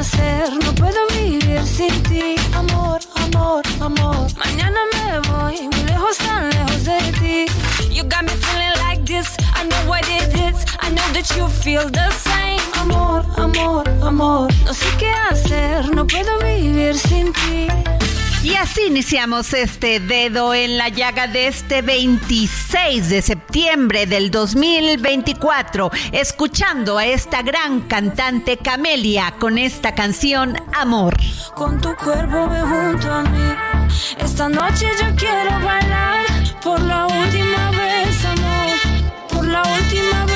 Hacer, no puedo vivir sin ti. Amor, amor, amor, mañana me voy, muy lejos, tan lejos de ti. You got me feeling like this, I know what it is, I know that you feel the same. Amor, amor, amor, no sé qué hacer, no puedo vivir sin ti. Y así iniciamos este dedo en la llaga de este 26 de septiembre del 2024, escuchando a esta gran cantante Camelia con esta canción Amor. Con tu cuerpo ve junto a mí. Esta noche yo quiero bailar por la última vez, amor. Por la última vez.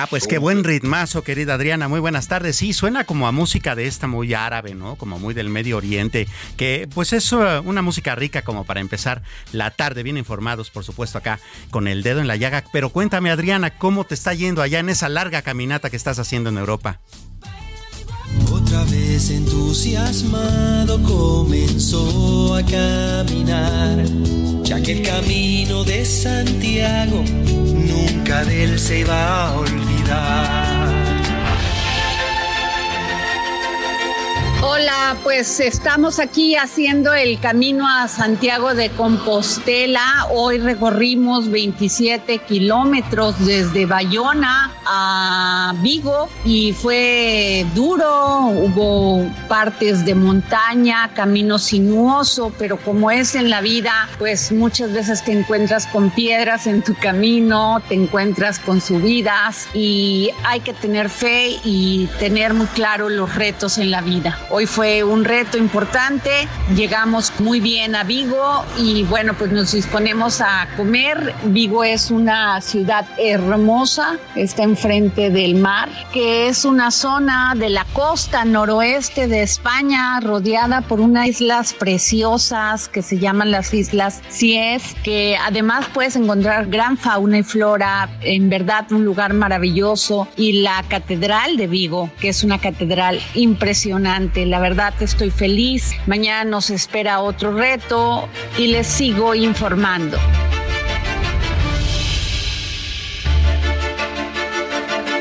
Ah, pues qué buen ritmazo, querida Adriana. Muy buenas tardes. Sí, suena como a música de esta muy árabe, ¿no? Como muy del Medio Oriente, que pues es uh, una música rica como para empezar la tarde, bien informados, por supuesto, acá con el dedo en la llaga. Pero cuéntame, Adriana, ¿cómo te está yendo allá en esa larga caminata que estás haciendo en Europa? Otra vez entusiasmado comenzó a caminar, ya que el camino de Santiago nunca de él se iba a olvidar. Hola, pues estamos aquí haciendo el camino a Santiago de Compostela. Hoy recorrimos 27 kilómetros desde Bayona a Vigo y fue duro. Hubo partes de montaña, camino sinuoso, pero como es en la vida, pues muchas veces te encuentras con piedras en tu camino, te encuentras con subidas y hay que tener fe y tener muy claro los retos en la vida. Hoy fue un reto importante, llegamos muy bien a Vigo y bueno, pues nos disponemos a comer. Vigo es una ciudad hermosa, está enfrente del mar, que es una zona de la costa noroeste de España, rodeada por unas islas preciosas que se llaman las Islas Cies, que además puedes encontrar gran fauna y flora, en verdad un lugar maravilloso, y la Catedral de Vigo, que es una catedral impresionante. La verdad estoy feliz. Mañana nos espera otro reto y les sigo informando.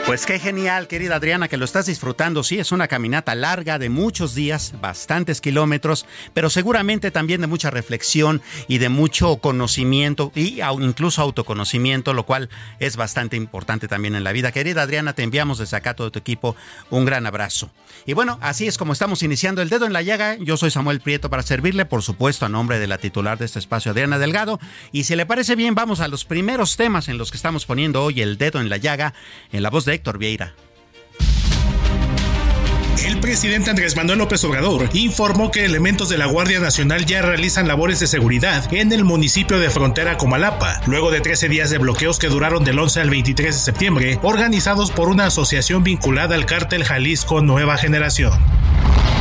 Pues qué genial, querida Adriana, que lo estás disfrutando. Sí, es una caminata larga de muchos días, bastantes kilómetros, pero seguramente también de mucha reflexión y de mucho conocimiento y incluso autoconocimiento, lo cual es bastante importante también en la vida. Querida Adriana, te enviamos desde acá todo tu equipo un gran abrazo. Y bueno, así es como estamos iniciando el dedo en la llaga. Yo soy Samuel Prieto para servirle, por supuesto, a nombre de la titular de este espacio, Adriana Delgado. Y si le parece bien, vamos a los primeros temas en los que estamos poniendo hoy el dedo en la llaga, en la voz de Héctor Vieira. El presidente Andrés Manuel López Obrador informó que elementos de la Guardia Nacional ya realizan labores de seguridad en el municipio de frontera Comalapa, luego de 13 días de bloqueos que duraron del 11 al 23 de septiembre, organizados por una asociación vinculada al cártel Jalisco Nueva Generación.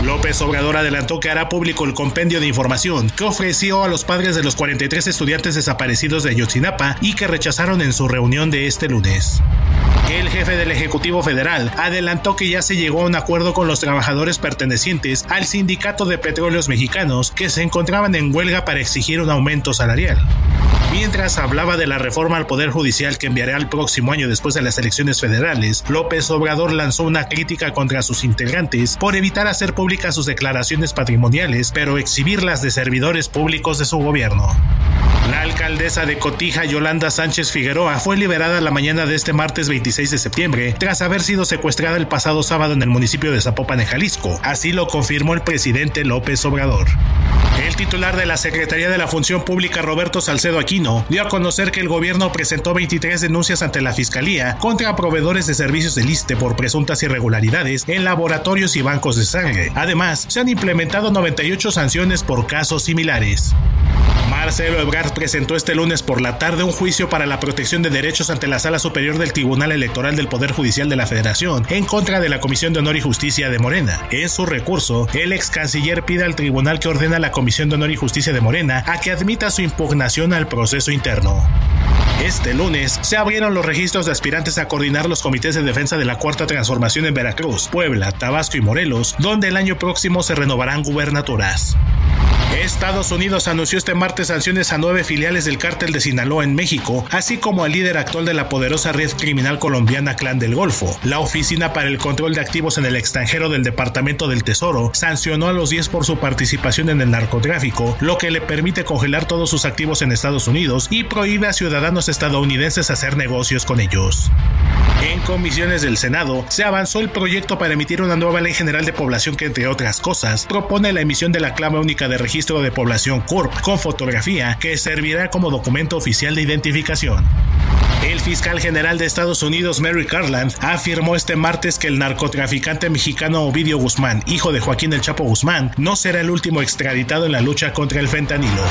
López Obrador adelantó que hará público el compendio de información que ofreció a los padres de los 43 estudiantes desaparecidos de Ayotzinapa y que rechazaron en su reunión de este lunes. El jefe del Ejecutivo Federal adelantó que ya se llegó a un acuerdo con los trabajadores pertenecientes al Sindicato de Petróleos Mexicanos que se encontraban en huelga para exigir un aumento salarial. Mientras hablaba de la reforma al Poder Judicial que enviará el próximo año después de las elecciones federales, López Obrador lanzó una crítica contra sus integrantes por evitar hacer públicas sus declaraciones patrimoniales, pero exhibirlas de servidores públicos de su gobierno. La alcaldesa de Cotija, Yolanda Sánchez Figueroa, fue liberada la mañana de este martes 26 de septiembre tras haber sido secuestrada el pasado sábado en el municipio de Zapopan, en Jalisco. Así lo confirmó el presidente López Obrador. El titular de la Secretaría de la Función Pública, Roberto Salcedo Aquino, dio a conocer que el gobierno presentó 23 denuncias ante la Fiscalía contra proveedores de servicios del ISTE por presuntas irregularidades en laboratorios y bancos de sangre. Además, se han implementado 98 sanciones por casos similares. Marcelo Ebrard presentó este lunes por la tarde un juicio para la protección de derechos ante la Sala Superior del Tribunal Electoral del Poder Judicial de la Federación en contra de la Comisión de Honor y Justicia de Morena. En su recurso, el ex canciller pide al tribunal que ordena a la Comisión de Honor y Justicia de Morena a que admita su impugnación al proceso interno. Este lunes se abrieron los registros de aspirantes a coordinar los comités de defensa de la Cuarta Transformación en Veracruz, Puebla, Tabasco y Morelos, donde el año próximo se renovarán gubernaturas. Estados Unidos anunció este martes sanciones a nueve filiales del cártel de Sinaloa en México, así como al líder actual de la poderosa red criminal colombiana Clan del Golfo. La Oficina para el Control de Activos en el Extranjero del Departamento del Tesoro sancionó a los 10 por su participación en el narcotráfico, lo que le permite congelar todos sus activos en Estados Unidos y prohíbe a ciudadanos estadounidenses hacer negocios con ellos. En comisiones del Senado se avanzó el proyecto para emitir una nueva ley general de población que, entre otras cosas, propone la emisión de la clave única de registro de población CURP con fotografía que servirá como documento oficial de identificación. El fiscal general de Estados Unidos, Mary Garland, afirmó este martes que el narcotraficante mexicano Ovidio Guzmán, hijo de Joaquín El Chapo Guzmán, no será el último extraditado en la lucha contra el fentanilo.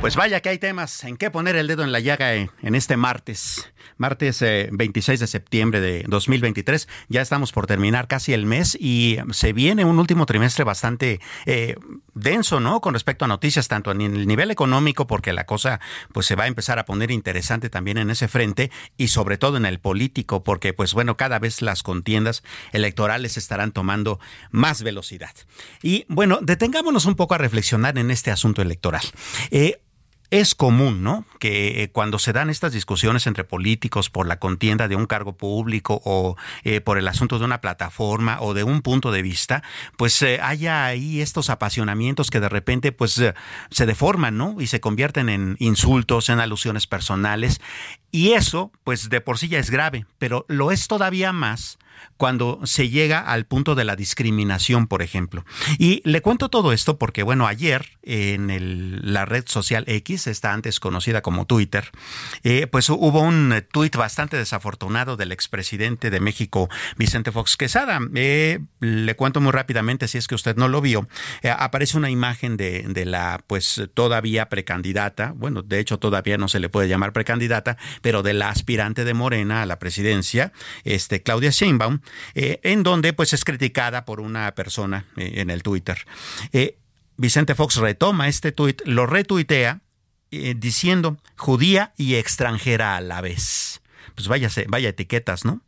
Pues vaya que hay temas en qué poner el dedo en la llaga en, este martes, martes eh, 26 de septiembre de 2023. Ya estamos por terminar casi el mes y se viene un último trimestre bastante eh, denso, ¿no? Con respecto a noticias, tanto en el nivel económico, porque la cosa pues se va a empezar a poner interesante también en ese frente y sobre todo en el político, porque pues bueno, cada vez las contiendas electorales estarán tomando más velocidad. Y bueno, detengámonos un poco a reflexionar en este asunto electoral. Eh, es común, ¿no? Que eh, cuando se dan estas discusiones entre políticos por la contienda de un cargo público o eh, por el asunto de una plataforma o de un punto de vista, pues eh, haya ahí estos apasionamientos que de repente pues se deforman, ¿no? Y se convierten en insultos, en alusiones personales. Y eso, pues de por sí ya es grave, pero lo es todavía más cuando se llega al punto de la discriminación, por ejemplo. Y le cuento todo esto porque, bueno, ayer en el- la red social X, esta antes conocida como Twitter, eh, pues hubo un tuit bastante desafortunado del expresidente de México, Vicente Fox Quesada. Eh, le cuento muy rápidamente, si es que usted no lo vio, eh, aparece una imagen de, de la, pues todavía precandidata, bueno, de hecho todavía no se le puede llamar precandidata, pero de la aspirante de Morena a la presidencia, este, Claudia Sheinbaum, eh, en donde pues es criticada por una persona eh, en el Twitter. Eh, Vicente Fox retoma este tuit, lo retuitea diciendo judía y extranjera a la vez. Pues váyase, vaya etiquetas, ¿no?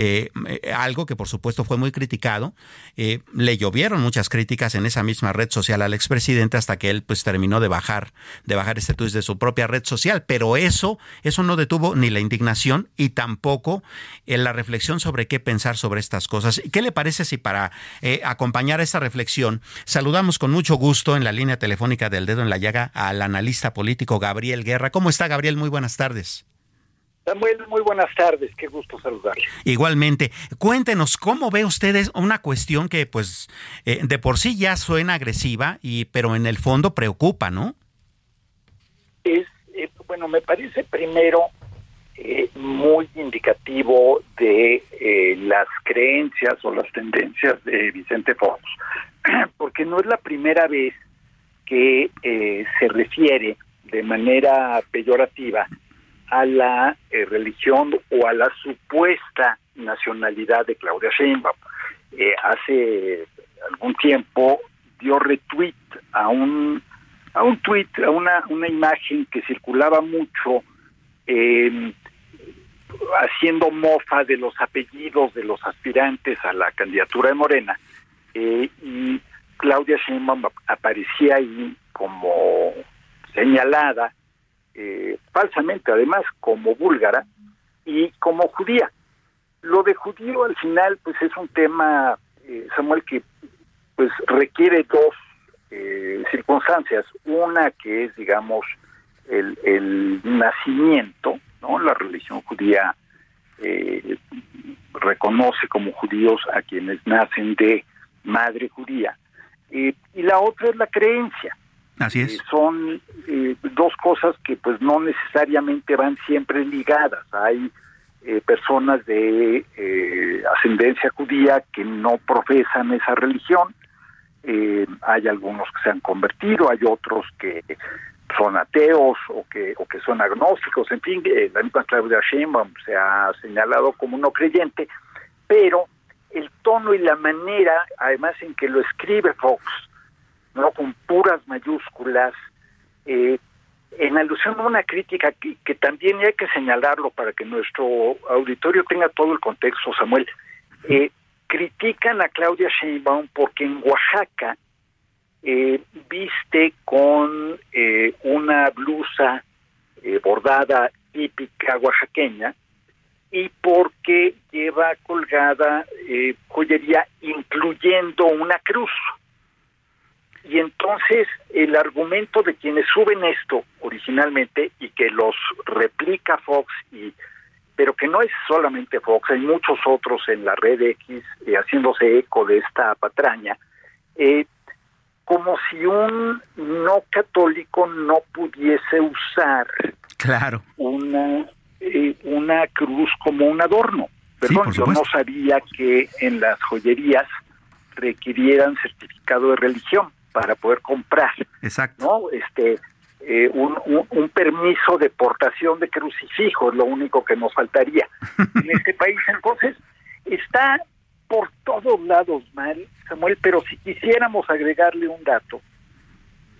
Eh, eh, algo que por supuesto fue muy criticado. Eh, le llovieron muchas críticas en esa misma red social al expresidente hasta que él pues terminó de bajar, de bajar este tuit de su propia red social. Pero eso, eso no detuvo ni la indignación y tampoco eh, la reflexión sobre qué pensar sobre estas cosas. ¿Qué le parece si para eh, acompañar esta reflexión saludamos con mucho gusto en la línea telefónica del dedo en la llaga al analista político Gabriel Guerra? ¿Cómo está Gabriel? Muy buenas tardes. Samuel, muy buenas tardes, qué gusto saludarle. Igualmente, cuéntenos cómo ve ustedes una cuestión que pues eh, de por sí ya suena agresiva y pero en el fondo preocupa, ¿no? Es, eh, bueno, me parece primero eh, muy indicativo de eh, las creencias o las tendencias de Vicente Fox, porque no es la primera vez que eh, se refiere de manera peyorativa a la eh, religión o a la supuesta nacionalidad de Claudia Sheinbaum. Eh, hace algún tiempo dio retweet a un a un tweet, a una, una imagen que circulaba mucho, eh, haciendo mofa de los apellidos de los aspirantes a la candidatura de Morena eh, y Claudia Sheinbaum aparecía ahí como señalada eh, falsamente además como búlgara y como judía. Lo de judío al final pues es un tema eh, Samuel que pues requiere dos eh, circunstancias, una que es digamos el, el nacimiento, ¿no? La religión judía eh, reconoce como judíos a quienes nacen de madre judía. Y la otra es la creencia. Así es. Eh, son eh, dos cosas que pues no necesariamente van siempre ligadas. Hay eh, personas de eh, ascendencia judía que no profesan esa religión. Hay algunos que se han convertido, hay otros que son ateos o que o que son agnósticos, en fin, la misma Claudia Sheinbaum se ha señalado como no creyente, pero el tono y la manera, además en que lo escribe Fox, no con puras mayúsculas, eh, en alusión a una crítica que, que también hay que señalarlo para que nuestro auditorio tenga todo el contexto, Samuel, eh, critican a Claudia Sheinbaum porque en Oaxaca eh, viste con eh, una blusa eh, bordada típica oaxaqueña y porque lleva colgada eh, joyería incluyendo una cruz. Y entonces el argumento de quienes suben esto originalmente y que los replica Fox y pero que no es solamente Fox, hay muchos otros en la red X eh, haciéndose eco de esta patraña, eh, como si un no católico no pudiese usar Claro. una eh, una cruz como un adorno. Perdón, yo no sabía que en las joyerías requirieran certificado de religión para poder comprar, Exacto. ¿no? Este eh, un, un- un permiso de portación de crucifijo es lo único que nos faltaría en este país. Entonces, está por todos lados mal, Samuel, pero si quisiéramos agregarle un dato,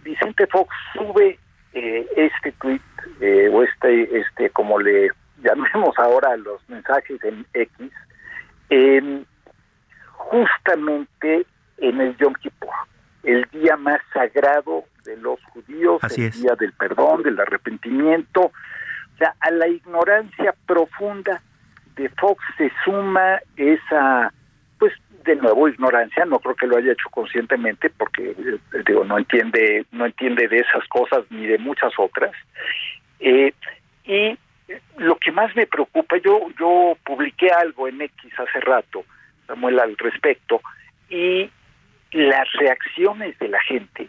Vicente Fox sube eh, este tweet eh, o este, este, como le llamemos ahora los mensajes en X, en- justamente en el Yom Kippur, el día más sagrado de los judíos, Así el es. día del perdón, del arrepentimiento. O sea, a la ignorancia profunda de Fox se suma esa, pues de nuevo ignorancia, no creo que lo haya hecho conscientemente porque eh, digo no entiende, no entiende de esas cosas ni de muchas otras. Eh, y lo que más me preocupa, yo yo publiqué algo en X hace rato, Samuel, al respecto, y las reacciones de la gente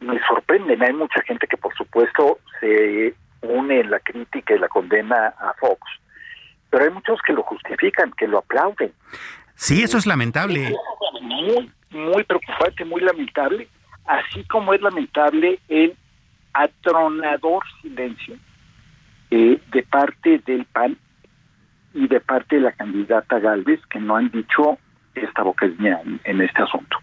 me sorprenden. Hay mucha gente que, por supuesto, se une en la crítica y la condena a Fox, pero hay muchos que lo justifican, que lo aplauden. Sí, eso es lamentable. Muy, muy preocupante, muy lamentable, así como es lamentable el atronador silencio eh, de parte del PAN y de parte de la candidata Galvez, que no han dicho esta boca es mía en, en este asunto.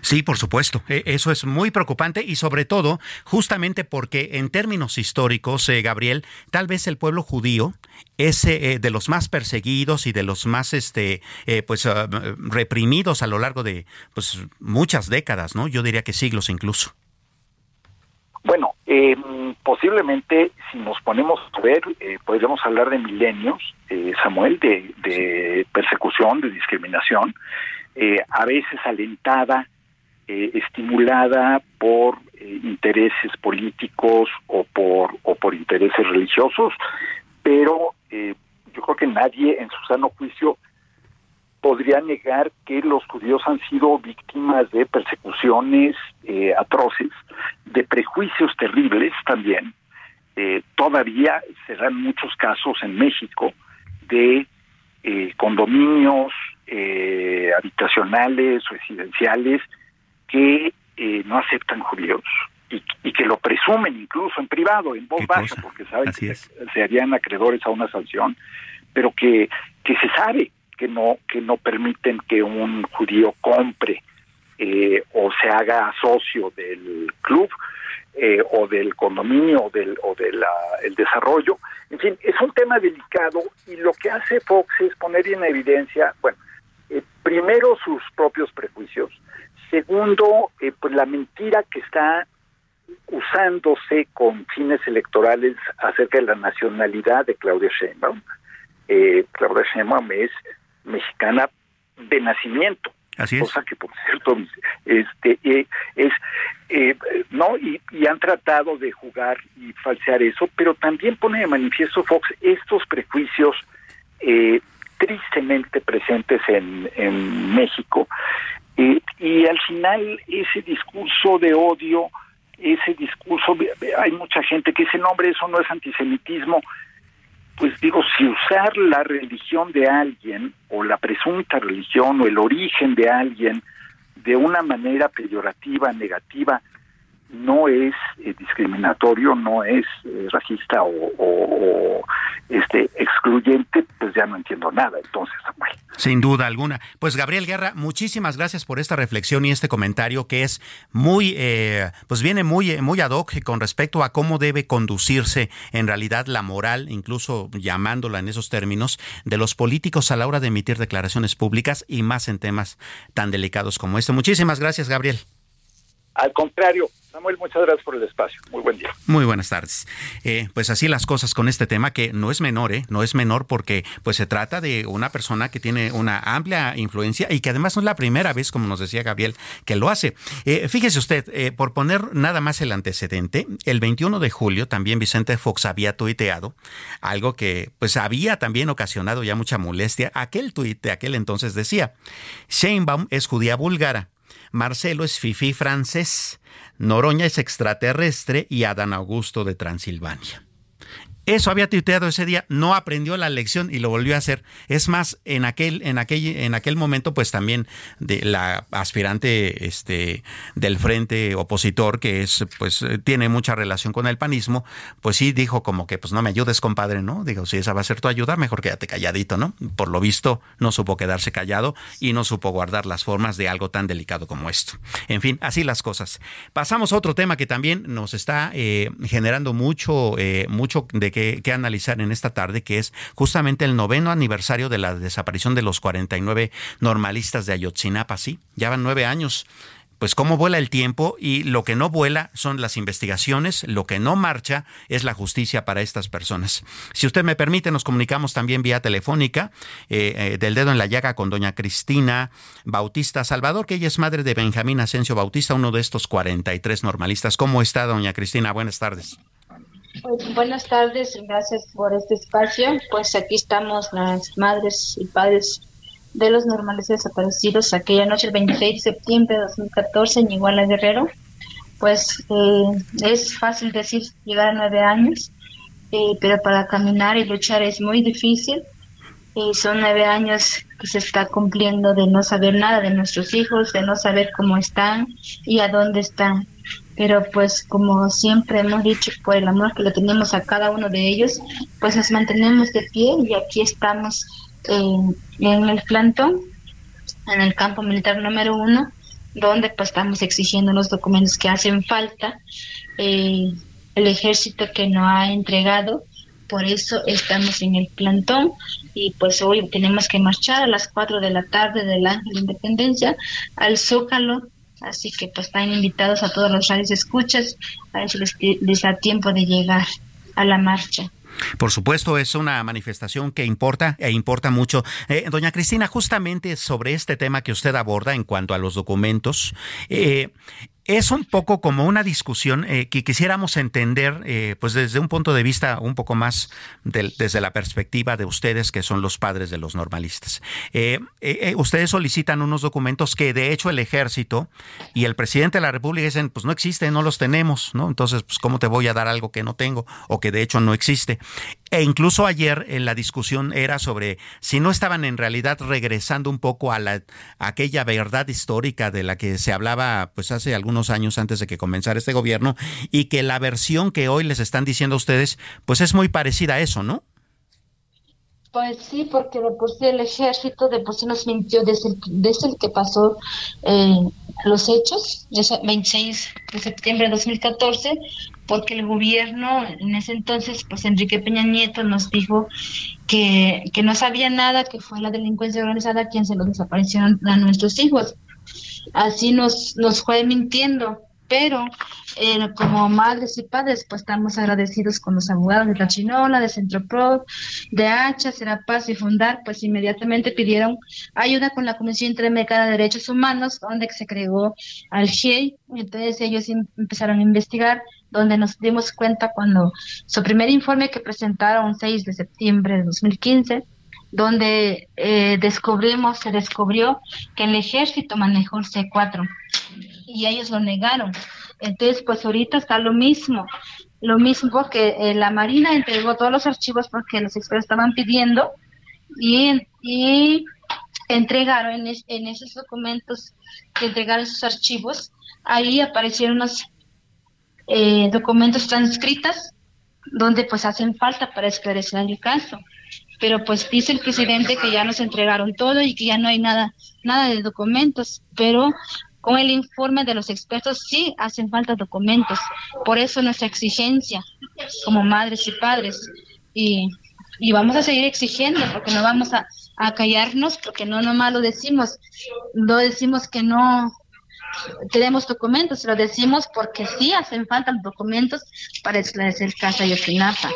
Sí, por supuesto. E- Eso es muy preocupante y sobre todo justamente porque en términos históricos, eh, Gabriel, tal vez el pueblo judío es eh, de los más perseguidos y de los más este eh, pues ah, reprimidos a lo largo de pues muchas décadas, ¿no? Yo diría que siglos incluso. Bueno, eh, posiblemente si nos ponemos a ver, eh, podríamos hablar de milenios, eh, Samuel, de, de persecución, de discriminación, eh, a veces alentada, eh, estimulada por eh, intereses políticos o por, o por intereses religiosos, pero eh, yo creo que nadie en su sano juicio podría negar que los judíos han sido víctimas de persecuciones atroces, de prejuicios terribles también. Todavía se dan muchos casos en México de condominios eh, habitacionales, residenciales, que eh, no aceptan judíos y, y que lo presumen incluso en privado, en voz ¿Qué baja, cosa? porque saben Así que es. se, harían acreedores a una sanción, pero que, que se sabe que no que no permiten que un judío compre eh, o se haga socio del club eh, o del condominio o del o del el desarrollo En fin, es un tema delicado y lo que hace Fox es poner en evidencia, bueno, primero sus propios prejuicios, segundo, eh, pues la mentira que está usándose con fines electorales acerca de la nacionalidad de Claudia Sheinbaum. Eh, Claudia Sheinbaum es mexicana de nacimiento. Así Cosa que, por cierto, este, eh, es, eh, ¿no? Y, y, han tratado de jugar y falsear eso, pero también pone de manifiesto Fox estos prejuicios eh, tristemente presentes en, en México. y al final ese discurso de odio, ese discurso, hay mucha gente que dice, no, eso no es antisemitismo, pues digo, si usar la religión de alguien o la presunta religión o el origen de alguien de una manera peyorativa, negativa, no es eh, discriminatorio, no es eh, racista o, este excluyente, pues ya no entiendo nada. Entonces, bueno. Sin duda alguna. Pues Gabriel Guerra, muchísimas gracias por esta reflexión y este comentario que es muy, eh, pues viene muy, muy ad hoc con respecto a cómo debe conducirse en realidad la moral, incluso llamándola en esos términos, de los políticos a la hora de emitir declaraciones públicas y más en temas tan delicados como este. Muchísimas gracias, Gabriel. Al contrario, Samuel, muchas gracias por el espacio. Muy buen día. Muy buenas tardes. Eh, pues así las cosas con este tema que no es menor, ¿eh? No es menor porque pues se trata de una persona que tiene una amplia influencia y que además no es la primera vez, como nos decía Gabriel, que lo hace. Eh, fíjese usted, eh, por poner nada más el antecedente, el 21 de julio también Vicente Fox había tuiteado algo que pues había también ocasionado ya mucha molestia. Aquel tuit de aquel entonces decía, Sheinbaum es judía búlgara Marcelo es Fifi francés, Noroña es extraterrestre y Adán Augusto de Transilvania. Eso había tuiteado ese día, no aprendió la lección y lo volvió a hacer. Es más, en aquel, en aquel, en aquel momento, pues también de la aspirante este, del frente opositor, que es, pues, tiene mucha relación con el panismo, pues sí dijo como que pues no me ayudes, compadre, ¿no? Digo, si esa va a ser tu ayuda, mejor quédate calladito, ¿no? Por lo visto, no supo quedarse callado y no supo guardar las formas de algo tan delicado como esto. En fin, así las cosas. Pasamos a otro tema que también nos está eh, generando mucho, eh, mucho de que que, analizar en esta tarde, que es justamente el noveno aniversario de la desaparición de los 49 normalistas de Ayotzinapa. Sí, ya van nueve años pues cómo vuela el tiempo y lo que no vuela son las investigaciones, lo que no marcha es la justicia para estas personas. Si usted me permite, nos comunicamos también vía telefónica eh, eh, del dedo en la llaga con doña Cristina Bautista Salvador, que ella es madre de Benjamín Asensio Bautista, uno de estos 43 normalistas. ¿Cómo está, doña Cristina? Buenas tardes. Pues, buenas tardes, gracias por este espacio. Pues aquí estamos las madres y padres de los normales desaparecidos aquella noche, el 26 de septiembre de 2014 en Iguala Guerrero. Pues eh, es fácil decir llegar a nueve años, eh, pero para caminar y luchar es muy difícil. Y son nueve años que se está cumpliendo de no saber nada de nuestros hijos, de no saber cómo están y a dónde están pero pues como siempre hemos dicho, por el amor que le tenemos a cada uno de ellos, pues nos mantenemos de pie y aquí estamos en, en el plantón, en el campo militar número uno, donde pues estamos exigiendo los documentos que hacen falta, eh, el ejército que no ha entregado, por eso estamos en el plantón y pues hoy tenemos que marchar a las 4 de la tarde del Ángel de Independencia al Zócalo Así que pues están invitados a todos los radios escuchas, a eso les, les da tiempo de llegar a la marcha. Por supuesto, es una manifestación que importa e importa mucho. Eh, doña Cristina, justamente sobre este tema que usted aborda en cuanto a los documentos, eh, es un poco como una discusión eh, que quisiéramos entender, eh, pues desde un punto de vista un poco más desde la perspectiva de ustedes, que son los padres de los normalistas. Eh, ustedes solicitan unos documentos que de hecho el ejército y el presidente de la República dicen, pues no existen, no los tenemos, ¿no? Entonces, pues cómo te voy a dar algo que no tengo o que de hecho no existe. E incluso ayer en la discusión era sobre si no estaban en realidad regresando un poco a, la, aquella verdad histórica de la que se hablaba pues hace algunos años antes de que comenzara este gobierno y que la versión que hoy les están diciendo ustedes pues es muy parecida a eso, ¿no? Pues sí, porque de por sí el ejército de por sí nos mintió desde el, desde el que pasó eh, los hechos, ese 26 de septiembre de 2014, porque el gobierno en ese entonces, pues Enrique Peña Nieto nos dijo que, que no sabía nada, que fue la delincuencia organizada quien se los desaparecieron a nuestros hijos. Así nos, nos fue mintiendo pero eh, como madres y padres, pues estamos agradecidos con los abogados de la Chinola, de Centro Pro, de Hacha, Serapaz y Fundar, pues inmediatamente pidieron ayuda con la Comisión Interamericana de Derechos Humanos, donde se creó al GIEI, entonces ellos em- empezaron a investigar, donde nos dimos cuenta cuando su primer informe que presentaron 6 de septiembre de 2015, donde eh, descubrimos, se descubrió que el ejército manejó el C4 y ellos lo negaron. Entonces, pues ahorita está lo mismo, lo mismo porque eh, la Marina entregó todos los archivos porque los expertos estaban pidiendo y, y entregaron en, en esos documentos que entregaron esos archivos, ahí aparecieron eh, documentos transcritas donde pues hacen falta para esclarecer el caso. Pero pues dice el presidente que ya nos entregaron todo y que ya no hay nada, nada de documentos, pero con el informe de los expertos sí hacen falta documentos. Por eso nuestra exigencia como madres y padres. Y, y vamos a seguir exigiendo porque no vamos a, a callarnos porque no nomás lo decimos, no decimos que no tenemos documentos, lo decimos porque sí hacen falta los documentos para esclarecer el caso Ayotzinapa.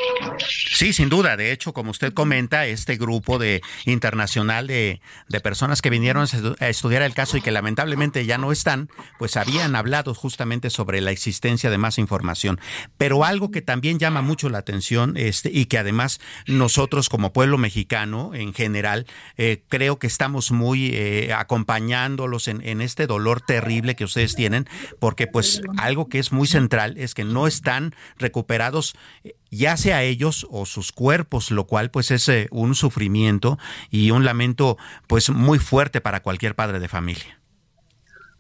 Sí, sin duda. De hecho, como usted comenta, este grupo de internacional de, de personas que vinieron a estu- a estudiar el caso y que lamentablemente ya no están, pues habían hablado justamente sobre la existencia de más información. Pero algo que también llama mucho la atención este, y que además nosotros como pueblo mexicano en general eh, creo que estamos muy eh, acompañándolos en este dolor terrible que ustedes tienen, porque pues algo que es muy central es que no están recuperados eh, ya sea ellos o sus cuerpos, lo cual pues es eh, un sufrimiento y un lamento pues muy fuerte para cualquier padre de familia.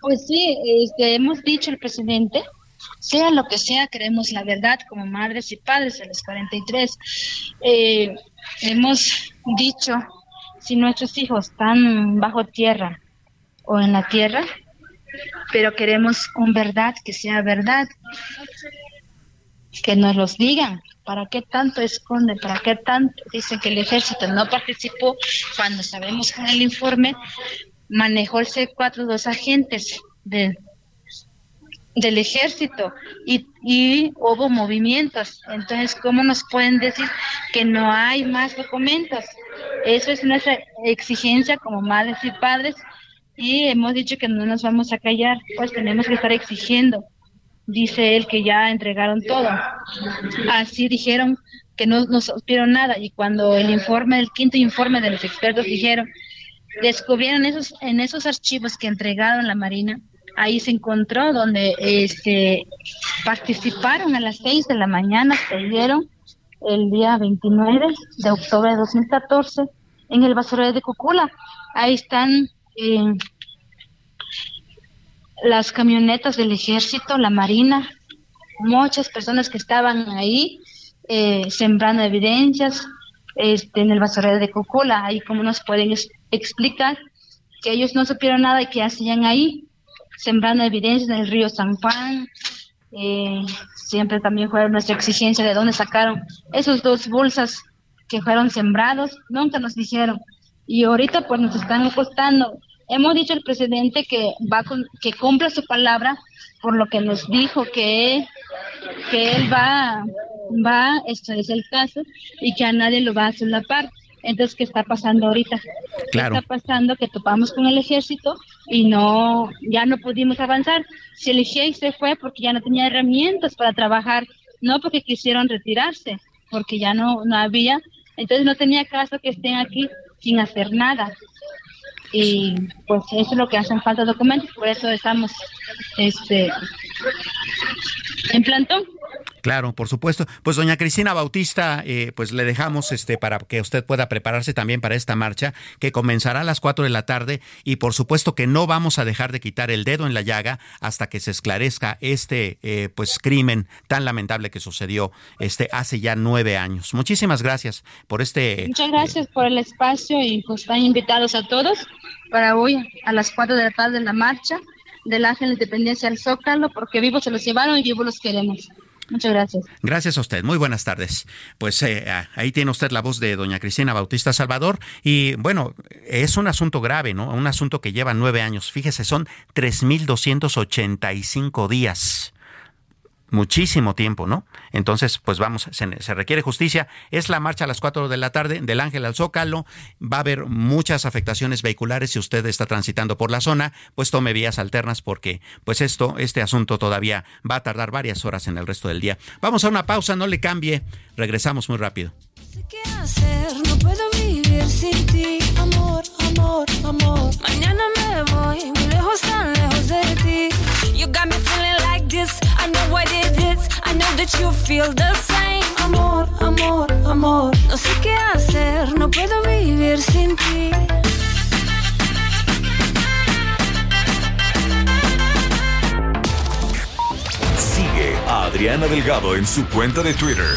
Pues sí, este, hemos dicho al presidente, sea lo que sea, queremos la verdad como madres y padres de los 43. Eh, hemos dicho, si nuestros hijos están bajo tierra o en la tierra, pero queremos con verdad, que sea verdad, que nos los digan. ¿Para qué tanto esconden? ¿Para qué tanto dicen que el ejército no participó cuando sabemos con el informe manejó el C4 dos agentes de, del ejército y, y hubo movimientos. Entonces, ¿cómo nos pueden decir que no hay más documentos? Eso es nuestra exigencia como madres y padres y hemos dicho que no nos vamos a callar, pues tenemos que estar exigiendo. Dice él que ya entregaron todo. Así dijeron que no nos supieron nada y cuando el informe, el quinto informe de los expertos dijeron, descubrieron esos en esos archivos que entregaron la Marina, ahí se encontró donde este participaron a las 6 de la mañana, se dieron el día 29 de octubre de 2014 en el basurero de Cucula. Ahí están eh, las camionetas del ejército, la marina, muchas personas que estaban ahí eh, sembrando evidencias este, en el basurero de Cucula. Ahí como nos pueden explicar que ellos no supieron nada y que hacían ahí, sembrando evidencias en el río San Juan. Eh, siempre también fue nuestra exigencia de dónde sacaron esos dos bolsas que fueron sembrados, nunca nos dijeron. Y ahorita pues nos están costando. Hemos dicho al presidente que va con- que cumpla su palabra por lo que nos dijo que él, que él va va a esclarecer el caso y que a nadie lo va a solapar. Entonces, ¿qué está pasando ahorita? Claro. ¿Qué está pasando? Que topamos con el ejército y no, ya no pudimos avanzar. Si el ejército se fue porque ya no tenía herramientas para trabajar, no porque quisieron retirarse, porque ya no, no había. Entonces, no tenía caso que estén aquí sin hacer nada. Y pues eso es lo que hacen falta documentos, por eso estamos este en plantón. Claro, por supuesto. Pues doña Cristina Bautista, eh, pues le dejamos este para que usted pueda prepararse también para esta marcha que comenzará a las 4 de la tarde y por supuesto que no vamos a dejar de quitar el dedo en la llaga hasta que se esclarezca este eh, pues crimen tan lamentable que sucedió este hace ya nueve años. Muchísimas gracias por este. Muchas gracias por el espacio y pues están invitados a todos para hoy a las 4 de la tarde en la marcha del Ángel de Independencia al Zócalo, porque vivos se los llevaron y vivos los queremos. Muchas gracias. Gracias a usted. Muy buenas tardes. Pues eh, ahí tiene usted la voz de doña Cristina Bautista Salvador. Y bueno, es un asunto grave, ¿no? Un asunto que lleva nueve años. Fíjese, son 3.285 días muchísimo tiempo, ¿no? Entonces, pues vamos, se, requiere justicia. Es la marcha a las 4 de la tarde del Ángel al Zócalo. Va a haber muchas afectaciones vehiculares si usted está transitando por la zona, pues tome vías alternas porque pues esto, este asunto todavía va a tardar varias horas en el resto del día. Vamos a una pausa, no le cambie. Regresamos muy rápido. ¿Qué hacer? No puedo vivir sin ti. Amor, amor, amor. Mañana me voy muy lejos, tan lejos de ti. You got me feeling like this. I know what it is. I know that you feel the same. Amor, amor, amor. No sé qué hacer. No puedo vivir sin ti. Sigue a Adriana Delgado en su cuenta de Twitter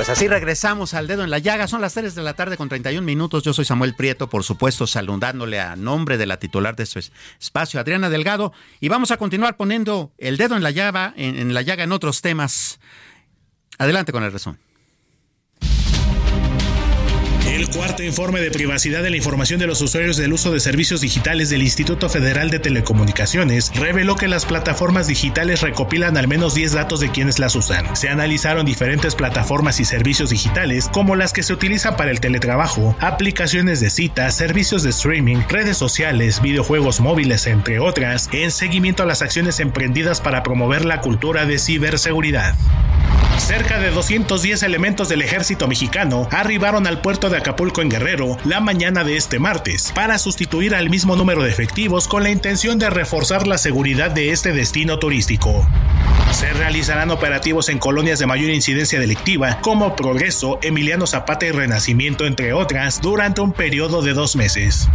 Pues así regresamos al dedo en la llaga. Son las 3 de la tarde con 31 minutos. Yo soy Samuel Prieto, por supuesto, saludándole a nombre de la titular de este espacio, Adriana Delgado. Y vamos a continuar poniendo el dedo en la llaga, en, en la llaga en otros temas. Adelante con el resumen. El cuarto informe de privacidad de la información de los usuarios del uso de servicios digitales del Instituto Federal de Telecomunicaciones reveló que las plataformas digitales recopilan al menos 10 datos de quienes las usan. Se analizaron diferentes plataformas y servicios digitales como las que se utilizan para el teletrabajo, aplicaciones de citas, servicios de streaming, redes sociales, videojuegos móviles, entre otras, en seguimiento a las acciones emprendidas para promover la cultura de ciberseguridad. Cerca de 210 elementos del ejército mexicano arribaron al puerto de Acapulco en Guerrero la mañana de este martes para sustituir al mismo número de efectivos con la intención de reforzar la seguridad de este destino turístico. Se realizarán operativos en colonias de mayor incidencia delictiva como Progreso, Emiliano Zapata y Renacimiento, entre otras, durante un periodo de dos meses.